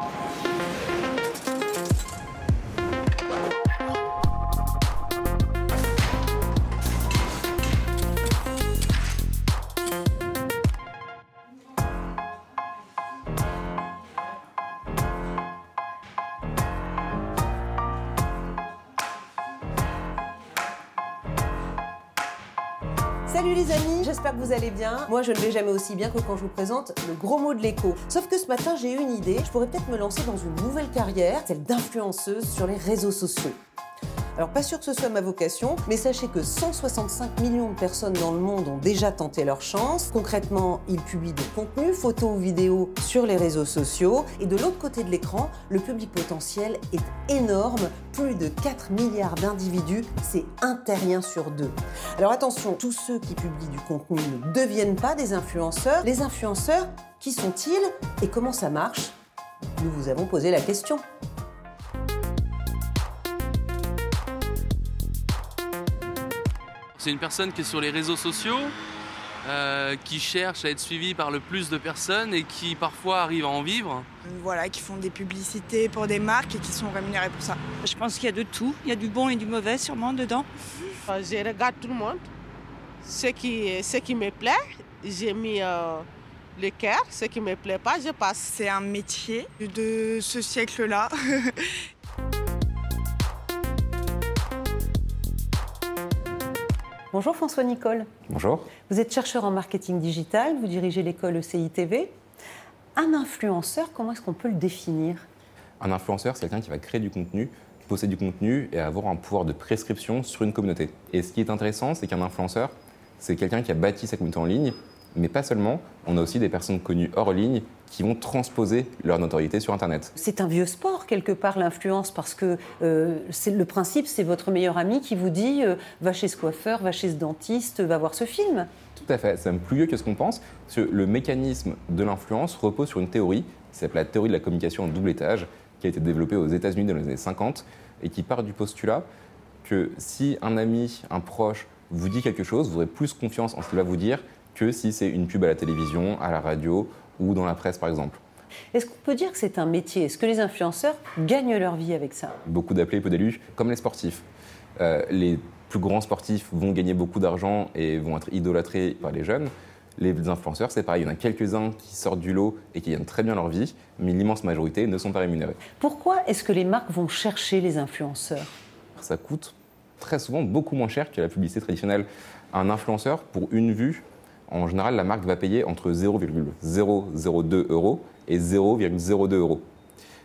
Thank you. Salut les amis, j'espère que vous allez bien. Moi je ne vais jamais aussi bien que quand je vous présente le gros mot de l'écho. Sauf que ce matin j'ai eu une idée, je pourrais peut-être me lancer dans une nouvelle carrière, celle d'influenceuse sur les réseaux sociaux. Alors pas sûr que ce soit ma vocation, mais sachez que 165 millions de personnes dans le monde ont déjà tenté leur chance. Concrètement, ils publient des contenus, photos ou vidéos sur les réseaux sociaux. Et de l'autre côté de l'écran, le public potentiel est énorme. Plus de 4 milliards d'individus, c'est un terrien sur deux. Alors attention, tous ceux qui publient du contenu ne deviennent pas des influenceurs. Les influenceurs, qui sont-ils? Et comment ça marche? Nous vous avons posé la question. C'est une personne qui est sur les réseaux sociaux, euh, qui cherche à être suivie par le plus de personnes et qui parfois arrive à en vivre. Voilà, qui font des publicités pour des marques et qui sont rémunérés pour ça. Je pense qu'il y a de tout. Il y a du bon et du mauvais sûrement dedans. Euh, je regarde tout le monde. Ce qui, ce qui me plaît, j'ai mis euh, le cœur. Ce qui ne me plaît pas, je passe. C'est un métier de ce siècle-là. Bonjour François Nicole. Bonjour. Vous êtes chercheur en marketing digital, vous dirigez l'école ECI-TV. Un influenceur, comment est-ce qu'on peut le définir? Un influenceur, c'est quelqu'un qui va créer du contenu, posséder du contenu et avoir un pouvoir de prescription sur une communauté. Et ce qui est intéressant, c'est qu'un influenceur, c'est quelqu'un qui a bâti sa communauté en ligne, mais pas seulement, on a aussi des personnes connues hors ligne qui vont transposer leur notoriété sur Internet. C'est un vieux sport quelque part l'influence parce que euh, le principe c'est votre meilleur ami qui vous dit euh, va chez ce coiffeur, va chez ce dentiste, va voir ce film. Tout à fait, c'est même plus vieux que ce qu'on pense. Parce que le mécanisme de l'influence repose sur une théorie qui s'appelle la théorie de la communication en double étage, qui a été développée aux États-Unis dans les années 50 et qui part du postulat que si un ami, un proche vous dit quelque chose, vous aurez plus confiance en ce qu'il va vous dire que si c'est une pub à la télévision, à la radio ou dans la presse par exemple. Est-ce qu'on peut dire que c'est un métier? Est-ce que les influenceurs gagnent leur vie avec ça? Beaucoup d'appelés, peu d'élus, comme les sportifs. Euh, les plus grands sportifs vont gagner beaucoup d'argent et vont être idolâtrés par les jeunes. Les influenceurs, c'est pareil, il y en a quelques-uns qui sortent du lot et qui gagnent très bien leur vie, mais l'immense majorité ne sont pas rémunérés. Pourquoi est-ce que les marques vont chercher les influenceurs? Ça coûte très souvent beaucoup moins cher que la publicité traditionnelle. Un influenceur, pour une vue, en général, la marque va payer entre 0,002 euros et 0,02 euros.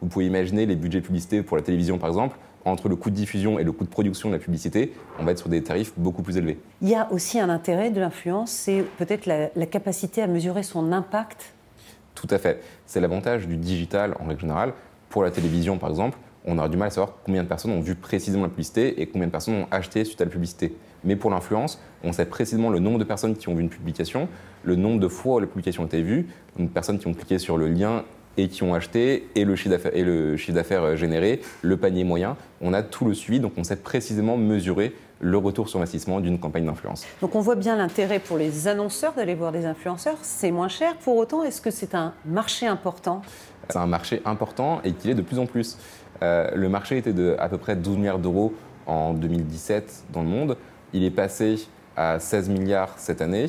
Vous pouvez imaginer les budgets publicités pour la télévision, par exemple, entre le coût de diffusion et le coût de production de la publicité, on va être sur des tarifs beaucoup plus élevés. Il y a aussi un intérêt de l'influence, c'est peut-être la, la, capacité à mesurer son impact. Tout à fait. C'est l'avantage du digital en règle générale. Pour la télévision, par exemple, on aura du mal à savoir combien de personnes ont vu précisément la publicité et combien de personnes ont acheté suite à la publicité. Mais pour l'influence, on sait précisément le nombre de personnes qui ont vu une publication, le nombre de fois où la publication a été vue, le nombre de personnes qui ont cliqué sur le lien et qui ont acheté, et le chiffre d'affaires euh, généré, le panier moyen. On a tout le suivi, donc on sait précisément mesurer le retour sur investissement d'une campagne d'influence. Donc on voit bien l'intérêt pour les annonceurs d'aller voir des influenceurs, c'est moins cher. Pour autant, est-ce que c'est un marché important? C'est un marché important et qu'il est de plus en plus. Euh, le marché était de à peu près 12 milliards d'euros en 2017 dans le monde. Il est passé à 16 milliards cette année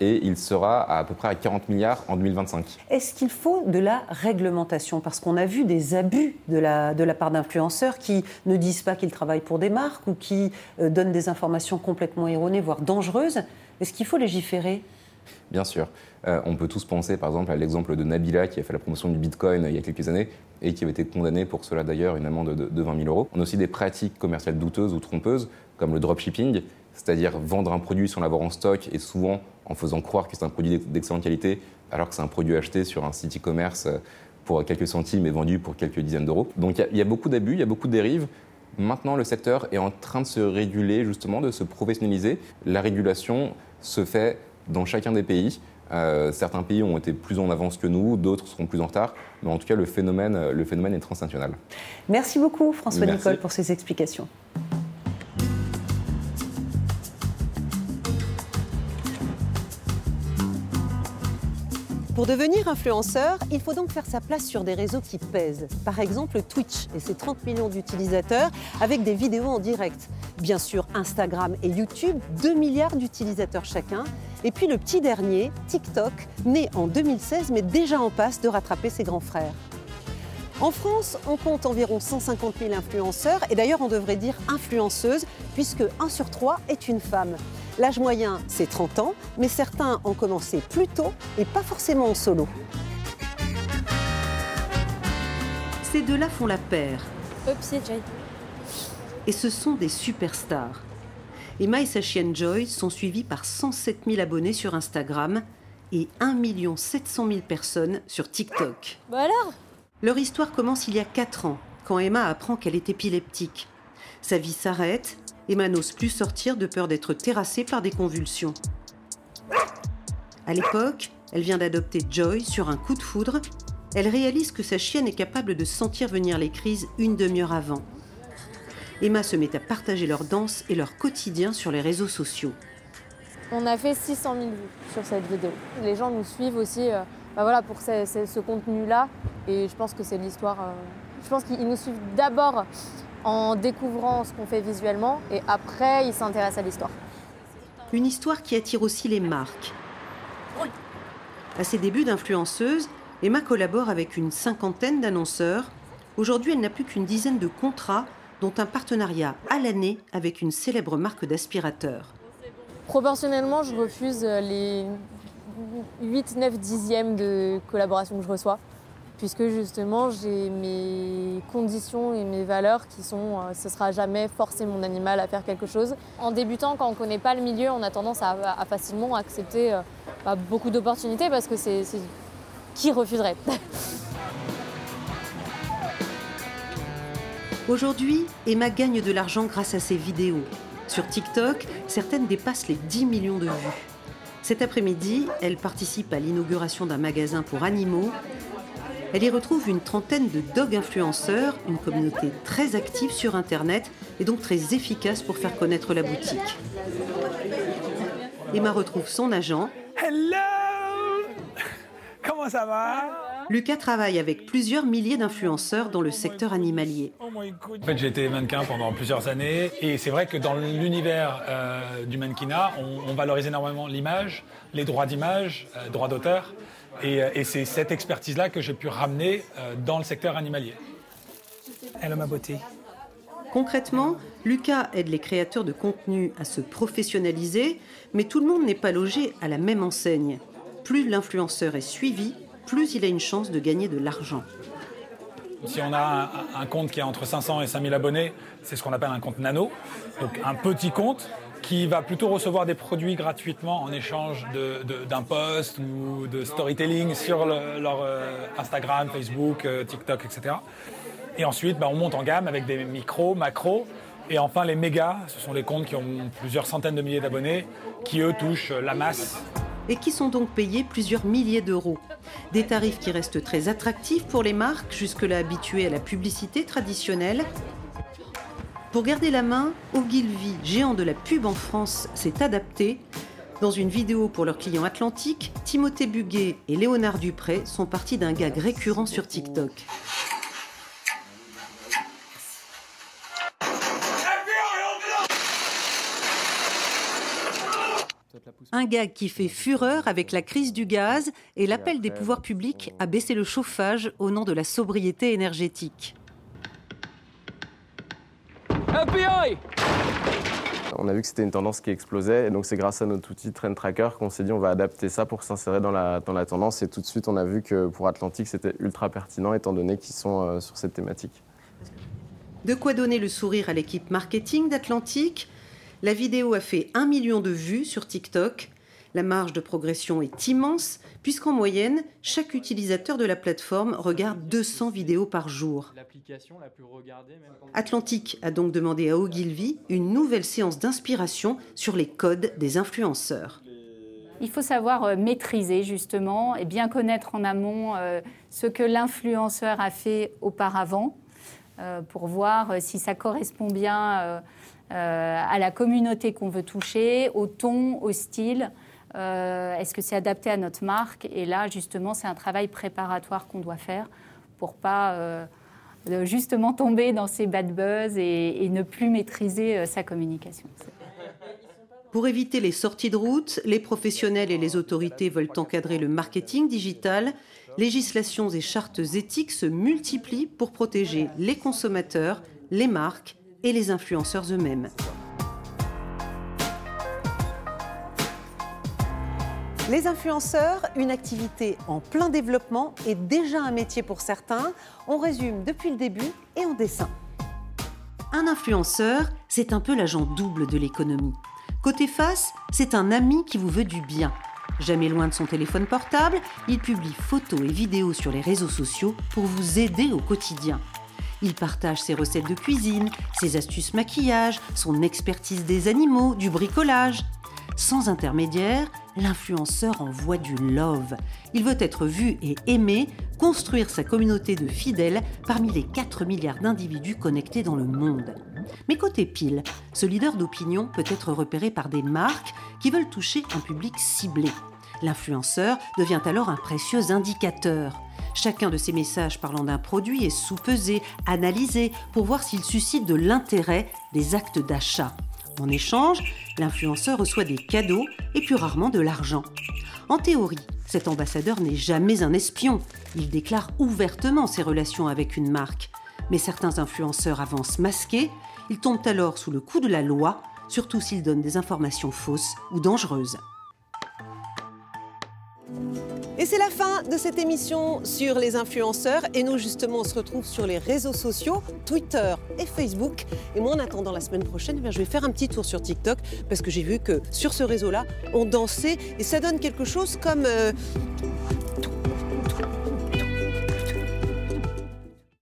et il sera à, à peu près à 40 milliards en 2025. Est-ce qu'il faut de la réglementation? Parce qu'on a vu des abus de la, de la part d'influenceurs qui ne disent pas qu'ils travaillent pour des marques ou qui euh, donnent des informations complètement erronées, voire dangereuses. Est-ce qu'il faut légiférer? Bien sûr. Euh, on peut tous penser par exemple à l'exemple de Nabila qui a fait la promotion du Bitcoin il y a quelques années et qui avait été condamnée pour cela d'ailleurs une amende de, de 20 000 euros. On a aussi des pratiques commerciales douteuses ou trompeuses comme le dropshipping, c'est-à-dire vendre un produit sans l'avoir en stock et souvent en faisant croire que c'est un produit d'excellente qualité alors que c'est un produit acheté sur un site e-commerce euh, pour quelques centimes et vendu pour quelques dizaines d'euros. Donc il y, a beaucoup d'abus, il y a beaucoup de dérives. Maintenant, le secteur est en train de se réguler, justement, de se professionnaliser. La régulation se fait dans chacun des pays. Euh, certains pays ont été plus en avance que nous, d'autres seront plus en retard, mais en tout cas, le phénomène, le phénomène est transnational. Merci beaucoup, François Merci. Nicole, pour ces explications. Pour devenir influenceur, il faut donc faire sa place sur des réseaux qui pèsent. Par exemple Twitch et ses 30 millions d'utilisateurs avec des vidéos en direct. Bien sûr Instagram et YouTube, 2 milliards d'utilisateurs chacun. Et puis le petit dernier, TikTok, né en 2016 mais déjà en passe de rattraper ses grands frères. En France, on compte environ 150 000 influenceurs, et d'ailleurs on devrait dire influenceuses, puisque 1 sur 3 est une femme. L'âge moyen, c'est 30 ans, mais certains ont commencé plus tôt et pas forcément en solo. Ces deux-là font la paire. Et ce sont des superstars. Emma et sa chienne Joy sont suivis par 107 000 abonnés sur Instagram et 1 700 000 personnes sur TikTok. Bah alors? Leur histoire commence il y a 4 ans, quand Emma apprend qu'elle est épileptique. Sa vie s'arrête Emma n'ose plus sortir de peur d'être terrassée par des convulsions. À l'époque, elle vient d'adopter Joy sur un coup de foudre. Elle réalise que sa chienne est capable de sentir venir les crises une demi-heure avant. Emma se met à partager leur danse et leur quotidien sur les réseaux sociaux. On a fait 600 000 vues sur cette vidéo. Les gens nous suivent aussi euh, bah voilà, pour ce, contenu-là. Et je pense que c'est l'histoire. Euh, je pense qu'ils nous suivent d'abord en découvrant ce qu'on fait visuellement et après il s'intéresse à l'histoire. Une histoire qui attire aussi les marques. À ses débuts d'influenceuse, Emma collabore avec une cinquantaine d'annonceurs. Aujourd'hui, elle n'a plus qu'une dizaine de contrats, dont un partenariat à l'année avec une célèbre marque d'aspirateurs. Proportionnellement, je refuse les 8, 9 dixièmes de collaboration que je reçois puisque justement j'ai mes conditions et mes valeurs qui sont euh, ce sera jamais forcer mon animal à faire quelque chose. En débutant, quand on ne connaît pas le milieu, on a tendance à, facilement accepter euh, bah, beaucoup d'opportunités parce que c'est qui refuserait Aujourd'hui, Emma gagne de l'argent grâce à ses vidéos. Sur TikTok, certaines dépassent les 10 millions de vues. Cet après-midi, elle participe à l'inauguration d'un magasin pour animaux elle y retrouve une trentaine de dog influenceurs, une communauté très active sur Internet et donc très efficace pour faire connaître la boutique. Emma retrouve son agent. Hello Comment ça va? Lucas travaille avec plusieurs milliers d'influenceurs dans le secteur animalier. En fait, j'ai été mannequin pendant plusieurs années et c'est vrai que dans l'univers euh, du mannequinat, on, valorise énormément l'image, les droits d'image, euh, droits d'auteur. Euh, et, c'est cette expertise-là que j'ai pu ramener euh, dans le secteur animalier. Elle a ma beauté. Concrètement, Lucas aide les créateurs de contenu à se professionnaliser, mais tout le monde n'est pas logé à la même enseigne. Plus l'influenceur est suivi, plus il a une chance de gagner de l'argent. Si on a un, un, compte qui a entre 500 et 5000 abonnés, c'est ce qu'on appelle un compte nano, donc un petit compte qui va plutôt recevoir des produits gratuitement en échange d'un post ou de storytelling sur leur euh, Instagram, Facebook, euh, TikTok, etc. Et ensuite, bah, on monte en gamme avec des micros, macros. Et enfin, les mégas, ce sont les comptes qui ont plusieurs centaines de milliers d'abonnés, qui eux touchent la masse. Et qui sont donc payés plusieurs milliers d'euros. Des tarifs qui restent très attractifs pour les marques, jusque-là habituées à la publicité traditionnelle, pour garder la main, Ogilvy, géant de la pub en France, s'est adapté. Dans une vidéo pour leur client Atlantique, Timothée Buguet et Léonard Dupré sont partis d'un gag récurrent sur TikTok. Un gag qui fait fureur avec la crise du gaz et l'appel des pouvoirs publics à baisser le chauffage au nom de la sobriété énergétique. On a vu que c'était une tendance qui explosait et donc c'est grâce à notre outil Trend Tracker qu'on s'est dit on va adapter ça pour s'insérer dans la, dans la tendance et tout de suite on a vu que pour Atlantique c'était ultra pertinent étant donné qu'ils sont euh, sur cette thématique. De quoi donner le sourire à l'équipe marketing d'Atlantique? La vidéo a fait un million de vues sur TikTok la marge de progression est immense, puisqu'en moyenne, chaque utilisateur de la plateforme regarde 200 vidéos par jour. Atlantique a donc demandé à Ogilvy une nouvelle séance d'inspiration sur les codes des influenceurs. Il faut savoir euh, maîtriser justement et bien connaître en amont euh, ce que l'influenceur a fait auparavant euh, pour voir si ça correspond bien à la communauté qu'on veut toucher, au ton, au style. Est-ce que c'est adapté à notre marque? Et là, justement, c'est un travail préparatoire qu'on doit faire pour pas justement tomber dans ces bad buzz et, ne plus maîtriser sa communication. Pour éviter les sorties de route, les professionnels et les autorités veulent encadrer le marketing digital. Législations et chartes éthiques se multiplient pour protéger les consommateurs, les marques et les influenceurs eux-mêmes. Les influenceurs, une activité en plein développement et déjà un métier pour certains. On résume depuis le début et en dessin. Un influenceur, c'est un peu l'agent double de l'économie. Côté face, c'est un ami qui vous veut du bien. Jamais loin de son téléphone portable, il publie photos et vidéos sur les réseaux sociaux pour vous aider au quotidien. Il partage ses recettes de cuisine, ses astuces maquillage, son expertise des animaux, du bricolage. Sans intermédiaire, l'influenceur envoie du love. Il veut être vu et aimé, construire sa communauté de fidèles parmi les 4 milliards d'individus connectés dans le monde. Mais côté pile, ce leader d'opinion peut être repéré par des marques qui veulent toucher un public ciblé. L'influenceur devient alors un précieux indicateur. Chacun de ces messages parlant d'un produit est sous-pesé, analysé pour voir s'il suscite de l'intérêt des actes d'achat. En échange, l'influenceur reçoit des cadeaux et plus rarement de l'argent. En théorie, cet ambassadeur n'est jamais un espion. Il déclare ouvertement ses relations avec une marque. Mais certains influenceurs avancent masqués. Ils tombent alors sous le coup de la loi, surtout s'ils donnent des informations fausses ou dangereuses. Et c'est la fin de cette émission sur les influenceurs. Et nous, justement, on se retrouve sur les réseaux sociaux, Twitter et Facebook. Et moi, en attendant la semaine prochaine, eh je vais faire un petit tour sur TikTok parce que j'ai vu que sur ce réseau-là, on dansait et ça donne quelque chose comme... Euh,